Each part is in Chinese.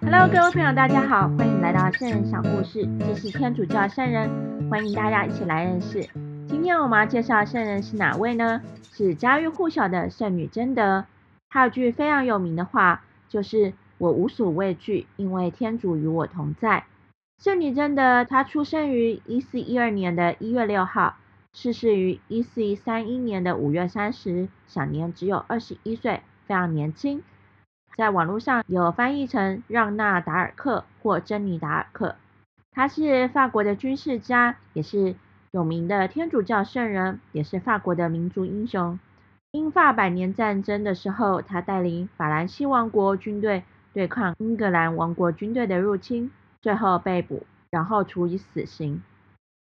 Hello，各位朋友，大家好，欢迎来到圣人小故事，这是天主教圣人，欢迎大家一起来认识。今天我们要介绍圣人是哪位呢？是家喻户晓的圣女贞德。她有句非常有名的话，就是“我无所畏惧，因为天主与我同在”。圣女贞德，她出生于一四一二年的一月六号。逝世于一四三一年的五月三十，享年只有二十一岁，非常年轻。在网络上有翻译成让娜·达尔克或珍妮·达尔克。他是法国的军事家，也是有名的天主教圣人，也是法国的民族英雄。英法百年战争的时候，他带领法兰西王国军队对抗英格兰王国军队的入侵，最后被捕，然后处以死刑。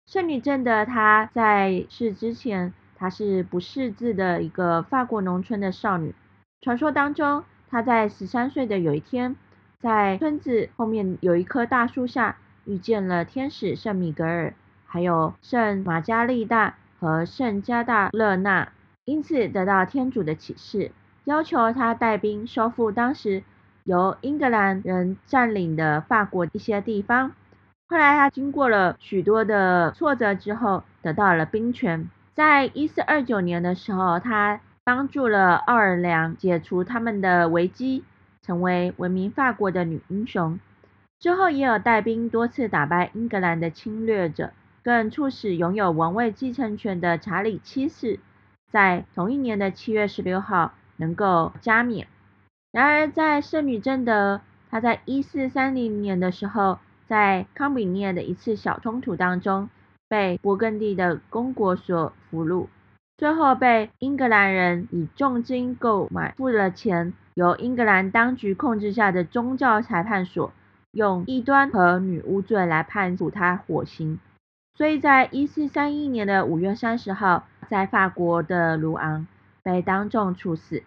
圣女贞德，她在世之前，她是不识字的一个法国农村的少女。传说当中，他在十三岁的有一天，在村子后面有一棵大树下，遇见了天使圣米格尔，还有圣玛加丽大和圣加大勒纳，因此得到天主的启示，要求他带兵收复当时由英格兰人占领的法国一些地方。后来，他经过了许多的挫折之后，得到了兵权。在一四二九年的时候，他帮助了奥尔良解除他们的危机，成为闻名法国的女英雄。之后，也有带兵多次打败英格兰的侵略者，更促使拥有王位继承权的查理七世在同一年的七月十六号能够加冕。然而，在圣女贞德，她在一四三零年的时候。在康比涅的一次小冲突当中，被勃艮第的公国所俘虏，最后被英格兰人以重金购买，付了钱，由英格兰当局控制下的宗教裁判所用异端和女巫罪来判处他火刑。所以在一四三一年的五月三十号，在法国的卢昂被当众处死。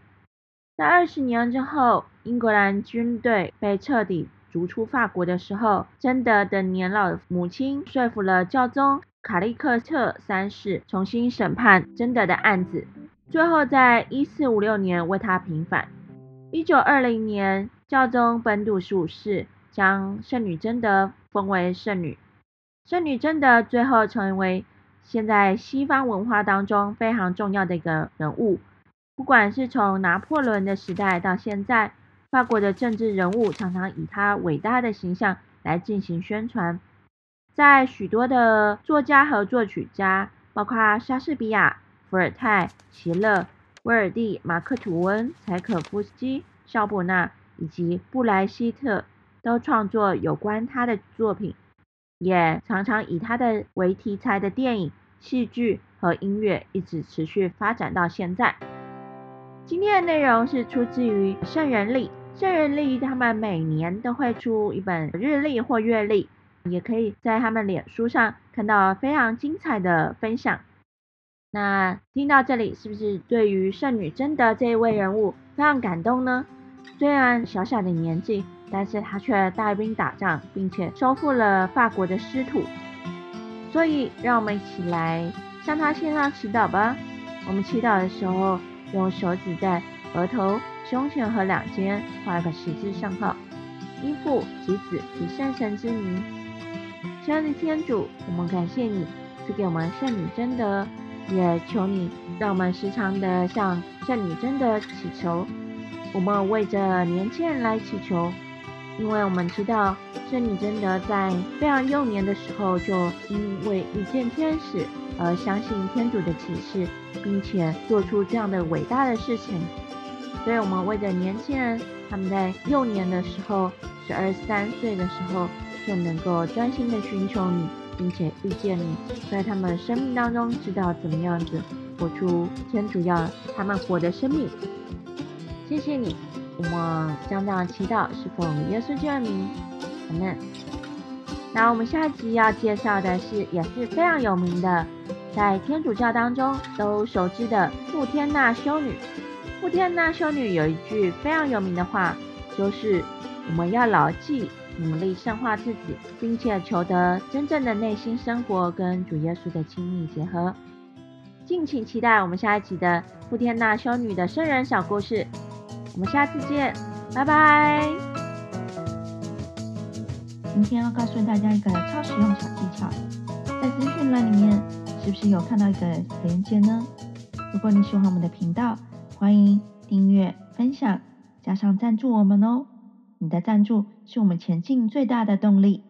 在二十年之后，英格兰军队被彻底。逐出法国的时候，贞德的年老的母亲说服了教宗卡利克特三世重新审判贞德的案子，最后在一四五六年为他平反。一九二零年，教宗本笃十五世将圣女贞德封为圣女。圣女贞德最后成为现在西方文化当中非常重要的一个人物，不管是从拿破仑的时代到现在。法国的政治人物常常以他伟大的形象来进行宣传，在许多的作家和作曲家，包括莎士比亚、伏尔泰、席勒、威尔第、马克吐温、柴可夫斯基、肖伯纳以及布莱希特，都创作有关他的作品，也常常以他的为题材的电影、戏剧和音乐一直持续发展到现在。今天的内容是出自于圣人历。圣人历他们每年都会出一本日历或月历，也可以在他们脸书上看到非常精彩的分享。那听到这里，是不是对于圣女贞德这一位人物非常感动呢？虽然小小的年纪，但是他却带兵打仗，并且收复了法国的失土。所以，让我们一起来向他献上祈祷吧。我们祈祷的时候，用手指在额头。胸前和两肩画个十字圣号，依父及子及圣神之名。亲爱的天主，我们感谢你赐给我们圣女贞德，也求你让我们时常的向圣女贞德祈求。我们为着年轻人来祈求，因为我们知道圣女贞德在非常幼年的时候就因为遇见天使而相信天主的启示，并且做出这样的伟大的事情。所以，我们为着年轻人，他们在幼年的时候，十二三岁的时候，就能够专心的寻求你，并且遇见你，在他们生命当中，知道怎么样子活出天主要他们活的生命。谢谢你，我们将这样祈祷，是奉耶稣基督名，阿门。那我们下一集要介绍的是，也是非常有名的，在天主教当中都熟知的傅天娜修女。富天娜修女有一句非常有名的话，就是我们要牢记努力圣化自己，并且求得真正的内心生活跟主耶稣的亲密结合。敬请期待我们下一集的富天娜修女的圣人小故事。我们下次见，拜拜。今天要告诉大家一个超实用小技巧，在资讯栏里面是不是有看到一个连接呢？如果你喜欢我们的频道，欢迎订阅、分享，加上赞助我们哦。你的赞助是我们前进最大的动力。